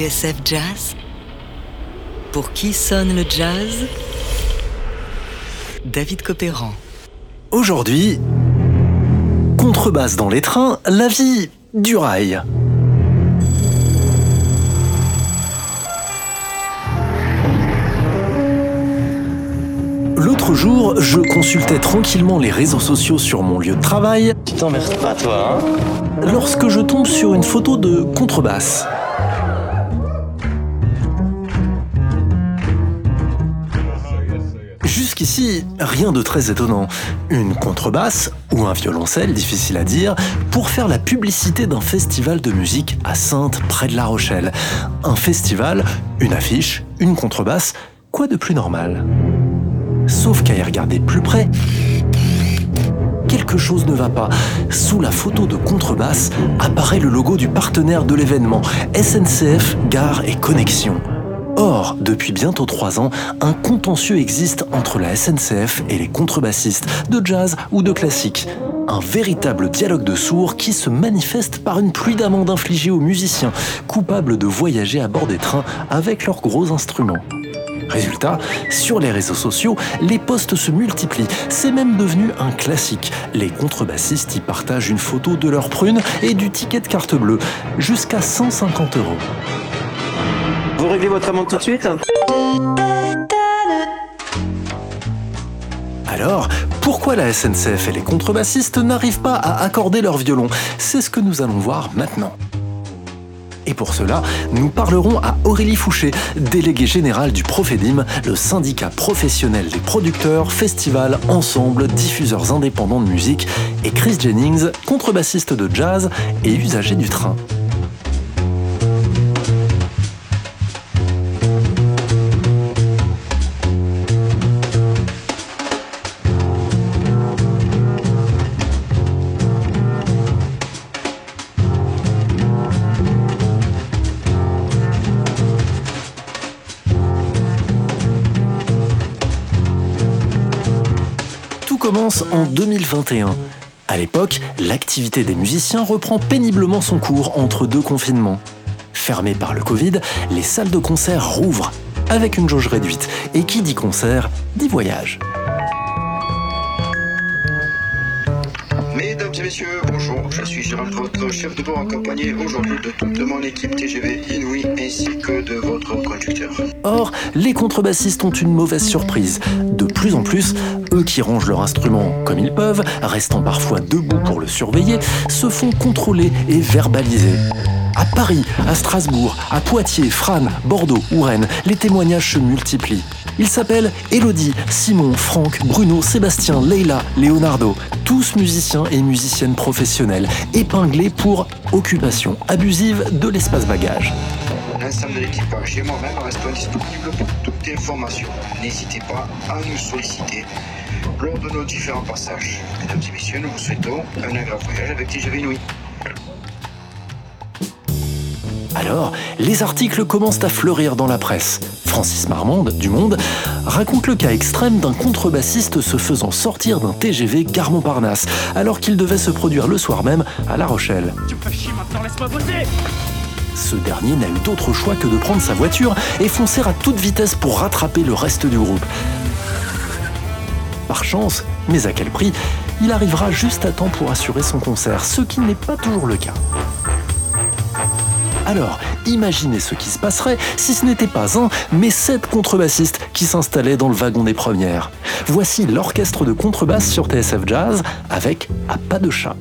TSF Jazz Pour qui sonne le jazz? David Copéran. Aujourd'hui, contrebasse dans les trains, la vie du rail. L'autre jour, je consultais tranquillement les réseaux sociaux sur mon lieu de travail. Tu t'emmerdes pas, toi, hein? Lorsque je tombe sur une photo de contrebasse. Jusqu'ici, rien de très étonnant. Une contrebasse, ou un violoncelle, difficile à dire, pour faire la publicité d'un festival de musique à Sainte, près de La Rochelle. Un festival, une affiche, une contrebasse, quoi de plus normal? Sauf qu'à y regarder plus près, quelque chose ne va pas. Sous la photo de contrebasse apparaît le logo du partenaire de l'événement, SNCF Gare et Connexion. Or, depuis bientôt trois ans, un contentieux existe entre la SNCF et les contrebassistes, de jazz ou de classique. Un véritable dialogue de sourds qui se manifeste par une pluie d'amendes infligées aux musiciens, coupables de voyager à bord des trains avec leurs gros instruments. Résultat, sur les réseaux sociaux, les posts se multiplient. C'est même devenu un classique. Les contrebassistes y partagent une photo de leur prune et du ticket de carte bleue, jusqu'à 150 euros. Vous réglez votre amende tout de suite Alors, pourquoi la SNCF et les contrebassistes n'arrivent pas à accorder leur violon? C'est ce que nous allons voir maintenant. Et pour cela, nous parlerons à Aurélie Fouché, déléguée générale du Profedim, le syndicat professionnel des producteurs, festivals, ensembles, diffuseurs indépendants de musique, et Chris Jennings, contrebassiste de jazz et usager du train. En 2021. À l'époque, l'activité des musiciens reprend péniblement son cours entre deux confinements. Fermées par le Covid, les salles de concert rouvrent avec une jauge réduite. Et qui dit concert, dit voyage. Mesdames et messieurs, Je suis Gérald, votre chef de bord accompagné aujourd'hui de toute mon équipe TGV Inouï ainsi que de votre conducteur. Or, les contrebassistes ont une mauvaise surprise. De plus en plus, eux qui rangent leur instrument comme ils peuvent, restant parfois debout pour le surveiller, se font contrôler et verbaliser. À Paris, à Strasbourg, à Poitiers, Frane, Bordeaux ou Rennes, les témoignages se multiplient. Ils s'appellent Elodie, Simon, Franck, Bruno, Sébastien, Leila, Leonardo, tous musiciens et musiciennes professionnels, épinglés pour occupation abusive de l'espace bagage. L'ensemble de l'équipage et moi-même restons disponibles pour toute information. N'hésitez pas à nous solliciter lors de nos différents passages. Mesdames et messieurs, nous vous souhaitons un agréable voyage avec TGV. Alors, les articles commencent à fleurir dans la presse. Francis Marmande, du Monde, raconte le cas extrême d'un contrebassiste se faisant sortir d'un TGV Gare Montparnasse, alors qu'il devait se produire le soir même à La Rochelle. Tu me fais chier maintenant, laisse-moi bosser Ce dernier n'a eu d'autre choix que de prendre sa voiture et foncer à toute vitesse pour rattraper le reste du groupe. Par chance, mais à quel prix, il arrivera juste à temps pour assurer son concert, ce qui n'est pas toujours le cas. Alors, imaginez ce qui se passerait si ce n'était pas un, mais sept contrebassistes qui s'installaient dans le wagon des premières. Voici l'orchestre de contrebasse sur TSF Jazz avec À pas de chat.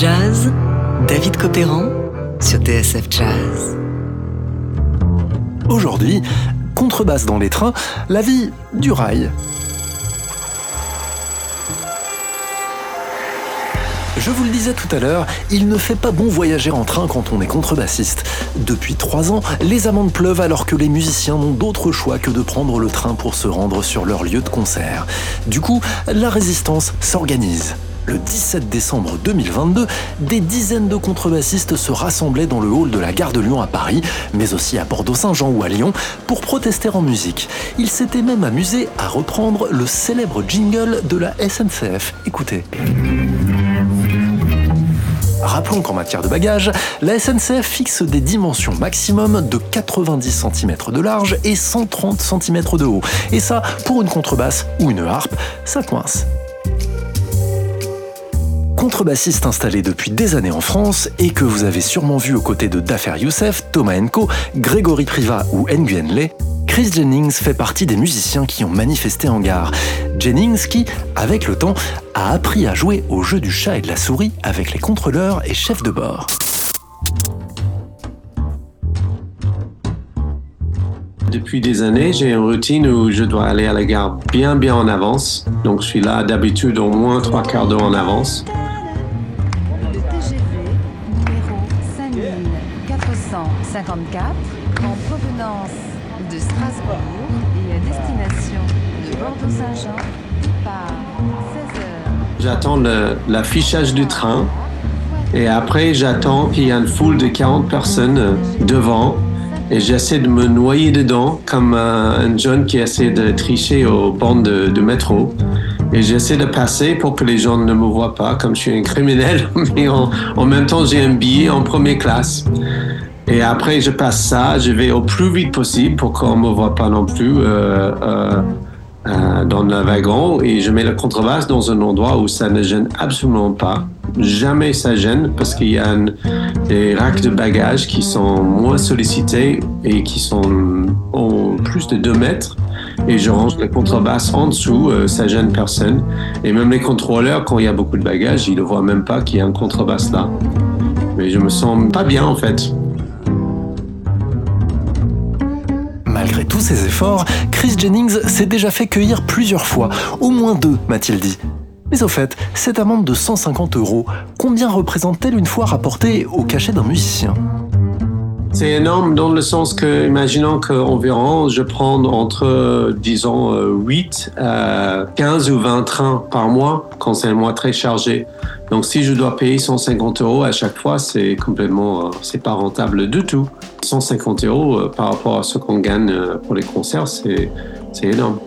Jazz David Copéran sur TSF Jazz. Aujourd'hui, contrebasse dans les trains, la vie du rail. Je vous le disais tout à l'heure, il ne fait pas bon voyager en train quand on est contrebassiste. Depuis trois ans, les amendes pleuvent alors que les musiciens n'ont d'autre choix que de prendre le train pour se rendre sur leur lieu de concert. Du coup, la résistance s'organise. Le 17 décembre 2022, des dizaines de contrebassistes se rassemblaient dans le hall de la gare de Lyon à Paris, mais aussi à Bordeaux-Saint-Jean ou à Lyon, pour protester en musique. Ils s'étaient même amusés à reprendre le célèbre jingle de la SNCF. Écoutez. Rappelons qu'en matière de bagages, la SNCF fixe des dimensions maximum de 90 cm de large et 130 cm de haut. Et ça, pour une contrebasse ou une harpe, ça coince contrebassiste installé depuis des années en France et que vous avez sûrement vu aux côtés de Dafer Youssef, Thomas Enko, Grégory Priva ou Nguyen Le, Chris Jennings fait partie des musiciens qui ont manifesté en gare. Jennings qui, avec le temps, a appris à jouer au jeu du chat et de la souris avec les contrôleurs et chefs de bord. Depuis des années, j'ai une routine où je dois aller à la gare bien bien en avance. Donc je suis là d'habitude au moins trois quarts d'heure en avance. 5454 en provenance de Strasbourg et à destination de Bordeaux-Saint-Jean par 16h. J'attends l'affichage du train et après j'attends qu'il y a une foule de 40 personnes euh, devant et j'essaie de me noyer dedans comme un, un jeune qui essaie de tricher aux bandes de, métro. Et j'essaie de passer pour que les gens ne me voient pas comme je suis un criminel, mais en même temps j'ai un billet en première classe. Et après, je passe ça, je vais au plus vite possible pour qu'on ne me voit pas non plus euh, euh, euh, dans le wagon et je mets la contrebasse dans un endroit où ça ne gêne absolument pas. Jamais ça gêne parce qu'il y a des racks de bagages qui sont moins sollicités et qui sont plus de 2 mètres. Et je range la contrebasse en dessous, euh, ça gêne personne. Et même les contrôleurs, quand il y a beaucoup de bagages, ils ne voient même pas qu'il y a un contrebasse là. Mais je me sens pas bien en fait. Malgré tous ses efforts, Chris Jennings s'est déjà fait cueillir plusieurs fois, au moins deux, m'a-t-il dit. Mais au fait, cette amende de 150 euros, combien représente-t-elle une fois rapportée au cachet d'un musicien? C'est énorme dans le sens que, imaginons qu'environ je prends entre, euh, disons, euh, 8 à 15 ou 20 trains par mois quand c'est un mois très chargé. Donc si je dois payer 150 euros à chaque fois, c'est complètement, euh, c'est pas rentable du tout. 150 euros euh, par rapport à ce qu'on gagne euh, pour les concerts, c'est énorme.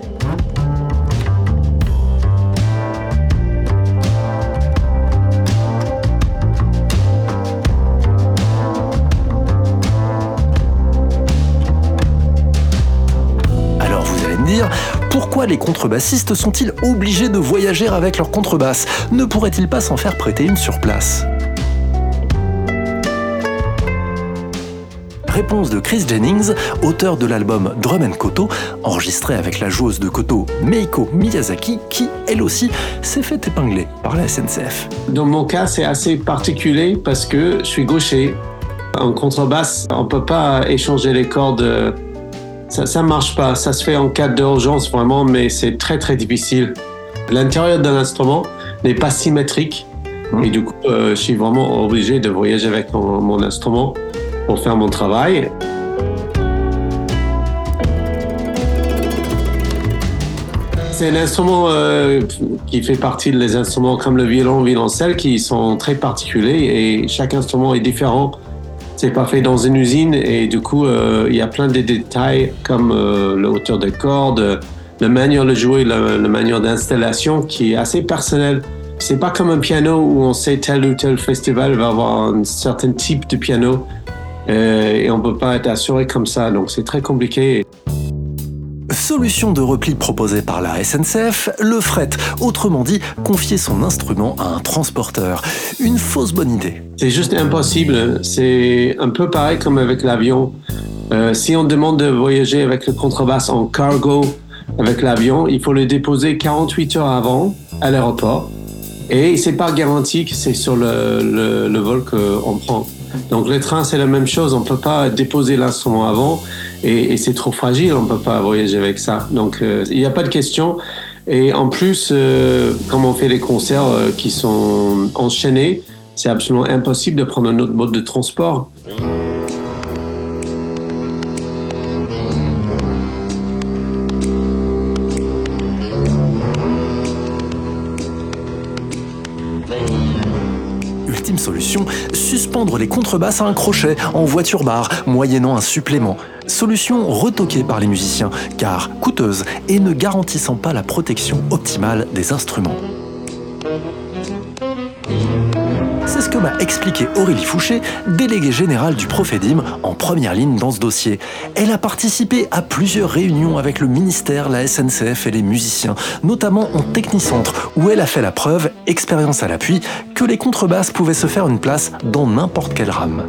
Les contrebassistes sont-ils obligés de voyager avec leur contrebasse Ne pourraient-ils pas s'en faire prêter une sur place? Réponse de Chris Jennings, auteur de l'album Drum and Koto, enregistré avec la joueuse de koto Meiko Miyazaki, qui, elle aussi, s'est fait épingler par la SNCF. Dans mon cas, c'est assez particulier parce que je suis gaucher. En contrebasse, on peut pas échanger les cordes. Ça, ça marche pas. Ça se fait en cas d'urgence vraiment, mais c'est très très difficile. L'intérieur d'un instrument n'est pas symétrique et du coup, euh, je suis vraiment obligé de voyager avec mon, mon instrument pour faire mon travail. C'est un instrument euh, qui fait partie des instruments comme le violon, violoncelle, qui sont très particuliers et chaque instrument est différent. C'est pas fait dans une usine et du coup, euh, il y a plein de détails comme euh, la hauteur de cordes, la manière de jouer, la, la manière d'installation qui est assez personnelle. C'est pas comme un piano où on sait tel ou tel festival va avoir un certain type de piano euh, et on peut pas être assuré comme ça. Donc c'est très compliqué. Solution de repli proposée par la SNCF, le fret, autrement dit, confier son instrument à un transporteur. Une fausse bonne idée. C'est juste impossible. C'est un peu pareil comme avec l'avion. Euh, si on demande de voyager avec le contrebasse en cargo avec l'avion, il faut le déposer 48 heures avant à l'aéroport. Et c'est pas garanti que c'est sur le, le, le vol qu'on prend. Donc le train, c'est la même chose. On peut pas déposer l'instrument avant et, c'est trop fragile. On peut pas voyager avec ça. Donc euh, il n'y a pas de question. Et en plus, euh, comme on fait les concerts euh, qui sont enchaînés, c'est absolument impossible de prendre un autre mode de transport. Les contrebasses à un crochet en voiture-bar, moyennant un supplément. Solution retoquée par les musiciens, car coûteuse et ne garantissant pas la protection optimale des instruments. Que m'a expliqué Aurélie Fouché, déléguée générale du Profedim, en première ligne dans ce dossier. Elle a participé à plusieurs réunions avec le ministère, la SNCF et les musiciens, notamment en Technicentre, où elle a fait la preuve, expérience à l'appui, que les contrebasses pouvaient se faire une place dans n'importe quelle rame.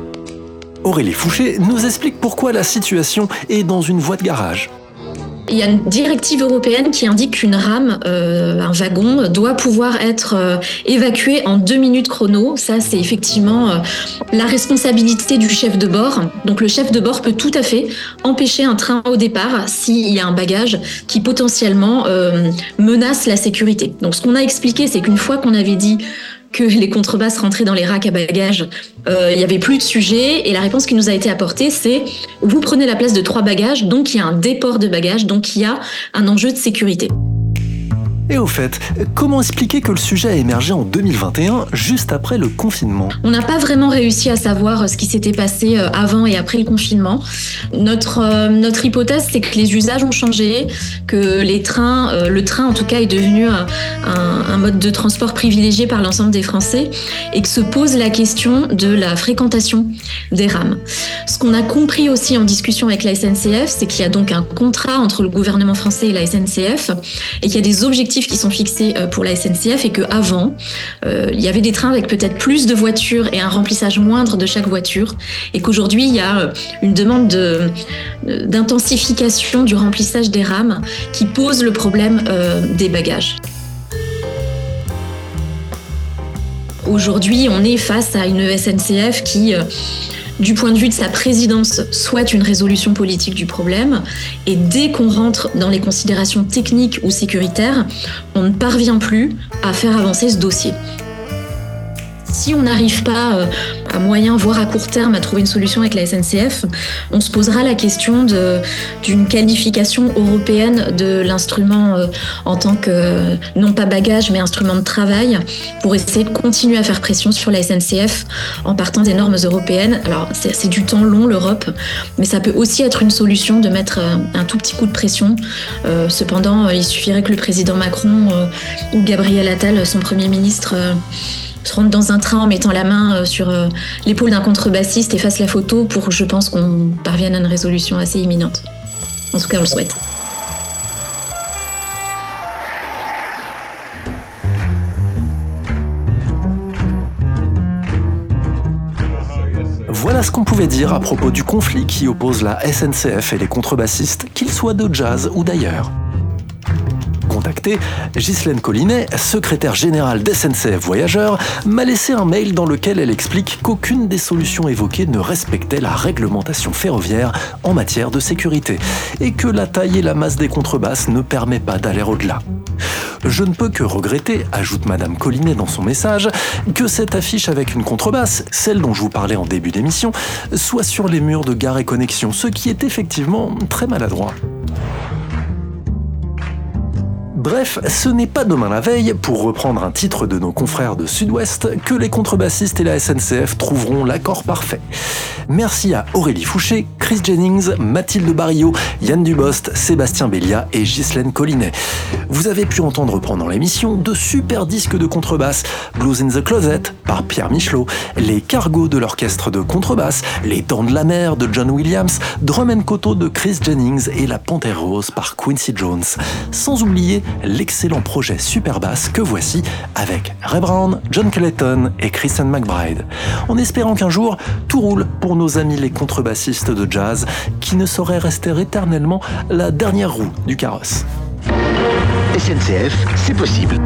Aurélie Fouché nous explique pourquoi la situation est dans une voie de garage. Il y a une directive européenne qui indique qu'une rame, euh, un wagon, doit pouvoir être euh, évacué en deux minutes chrono. Ça, c'est effectivement euh, la responsabilité du chef de bord. Donc le chef de bord peut tout à fait empêcher un train au départ s'il y a un bagage qui potentiellement euh, menace la sécurité. Donc ce qu'on a expliqué, c'est qu'une fois qu'on avait dit que les contrebasses rentraient dans les racks à bagages, euh, il y avait plus de sujet. Et la réponse qui nous a été apportée, c'est vous prenez la place de trois bagages, donc il y a un déport de bagages, donc il y a un enjeu de sécurité. Et au fait, comment expliquer que le sujet a émergé en 2021, juste après le confinement? On n'a pas vraiment réussi à savoir ce qui s'était passé euh, avant et après le confinement. Notre, euh, notre hypothèse, c'est que les usages ont changé, que les trains, euh, le train en tout cas est devenu un, un mode de transport privilégié par l'ensemble des Français et que se pose la question de la fréquentation des rames. Ce qu'on a compris aussi en discussion avec la SNCF, c'est qu'il y a donc un contrat entre le gouvernement français et la SNCF et qu'il y a des objectifs qui sont fixés euh, pour la SNCF et qu'avant, euh, il y avait des trains avec peut-être plus de voitures et un remplissage moindre de chaque voiture et qu'aujourd'hui, il y a euh, une demande de, d'intensification du remplissage des rames qui pose le problème des bagages. Aujourd'hui, on est face à une SNCF qui du point de vue de sa présidence, souhaite une résolution politique du problème. Et dès qu'on rentre dans les considérations techniques ou sécuritaires, on ne parvient plus à faire avancer ce dossier. Si on n'arrive pas euh, à moyen, voire à court terme, à trouver une solution avec la SNCF, on se posera la question d'une qualification européenne de l'instrument euh, en tant que, non pas bagage, mais instrument de travail, pour essayer de continuer à faire pression sur la SNCF en partant des normes européennes. Alors, c'est du temps long, l'Europe, mais ça peut aussi être une solution de mettre euh, un tout petit coup de pression. cependant, il suffirait que le président Macron ou Gabriel Attal, son Premier ministre, se rendre dans un train en mettant la main euh, sur euh, l'épaule d'un contrebassiste et fasse la photo pour, je pense, qu'on parvienne à une résolution assez imminente. En tout cas, on le souhaite. Voilà ce qu'on pouvait dire à propos du conflit qui oppose la SNCF et les contrebassistes, qu'ils soient de jazz ou d'ailleurs contacté, Ghislaine Collinet, secrétaire générale d'SNCF Voyageurs, m'a laissé un mail dans lequel elle explique qu'aucune des solutions évoquées ne respectait la réglementation ferroviaire en matière de sécurité et que la taille et la masse des contrebasses ne permet pas d'aller au-delà. Je ne peux que regretter, ajoute Madame Collinet dans son message, que cette affiche avec une contrebasse, celle dont je vous parlais en début d'émission, soit sur les murs de Gare et Connexion, ce qui est effectivement très maladroit. Bref, ce n'est pas demain la veille, pour reprendre un titre de nos confrères de Sud-Ouest, que les contrebassistes et la SNCF trouveront l'accord parfait. Merci à Aurélie Fouché, Chris Jennings, Mathilde Barillot, Yann Dubost, Sébastien Bellia et Ghislaine Collinet. Vous avez pu entendre pendant l'émission de super disques de contrebasse, Blues in the Closet par Pierre Michelot, les cargos de l'orchestre de contrebasse, les Dents de la mer de John Williams, Drum and de Chris Jennings et La Panthère Rose par Quincy Jones. Sans oublier l'excellent projet Superbass que voici avec Ray Brown, John Clayton et Kristen McBride. En espérant qu'un jour, tout roule pour nos amis les contrebassistes de jazz qui ne sauraient rester éternellement la dernière roue du carrosse. SNCF, c'est possible.